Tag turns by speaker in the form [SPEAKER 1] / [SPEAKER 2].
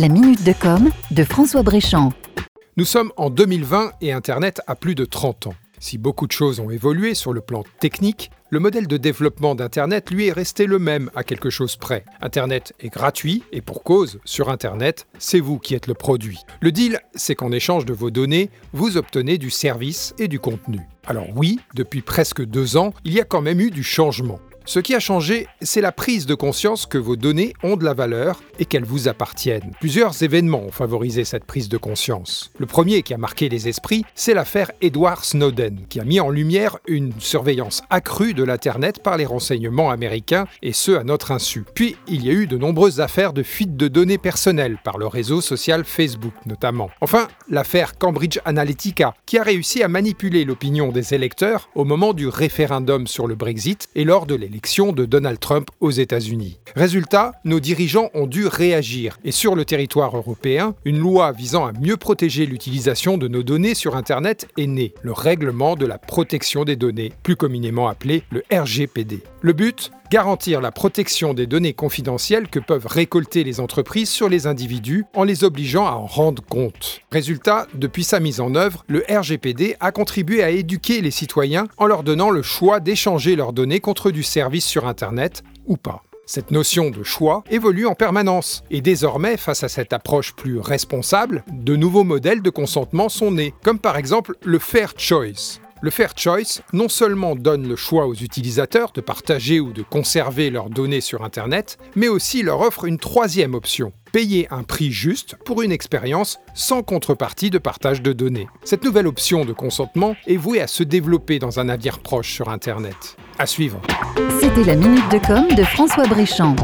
[SPEAKER 1] La minute de com de François Bréchamp.
[SPEAKER 2] Nous sommes en 2020 et Internet a plus de 30 ans. Si beaucoup de choses ont évolué sur le plan technique, le modèle de développement d'Internet, lui, est resté le même à quelque chose près. Internet est gratuit et pour cause, sur Internet, c'est vous qui êtes le produit. Le deal, c'est qu'en échange de vos données, vous obtenez du service et du contenu. Alors oui, depuis presque deux ans, il y a quand même eu du changement. Ce qui a changé, c'est la prise de conscience que vos données ont de la valeur et qu'elles vous appartiennent. Plusieurs événements ont favorisé cette prise de conscience. Le premier qui a marqué les esprits, c'est l'affaire Edward Snowden, qui a mis en lumière une surveillance accrue de l'Internet par les renseignements américains, et ce à notre insu. Puis, il y a eu de nombreuses affaires de fuite de données personnelles par le réseau social Facebook notamment. Enfin, l'affaire Cambridge Analytica, qui a réussi à manipuler l'opinion des électeurs au moment du référendum sur le Brexit et lors de l'élection de Donald Trump aux États-Unis. Résultat, nos dirigeants ont dû réagir et sur le territoire européen, une loi visant à mieux protéger l'utilisation de nos données sur Internet est née, le règlement de la protection des données, plus communément appelé le RGPD. Le but garantir la protection des données confidentielles que peuvent récolter les entreprises sur les individus en les obligeant à en rendre compte. Résultat, depuis sa mise en œuvre, le RGPD a contribué à éduquer les citoyens en leur donnant le choix d'échanger leurs données contre du service sur Internet ou pas. Cette notion de choix évolue en permanence, et désormais, face à cette approche plus responsable, de nouveaux modèles de consentement sont nés, comme par exemple le Fair Choice. Le Fair Choice non seulement donne le choix aux utilisateurs de partager ou de conserver leurs données sur Internet, mais aussi leur offre une troisième option, payer un prix juste pour une expérience sans contrepartie de partage de données. Cette nouvelle option de consentement est vouée à se développer dans un avenir proche sur Internet. À suivre.
[SPEAKER 1] C'était la minute de com de François Bréchamp.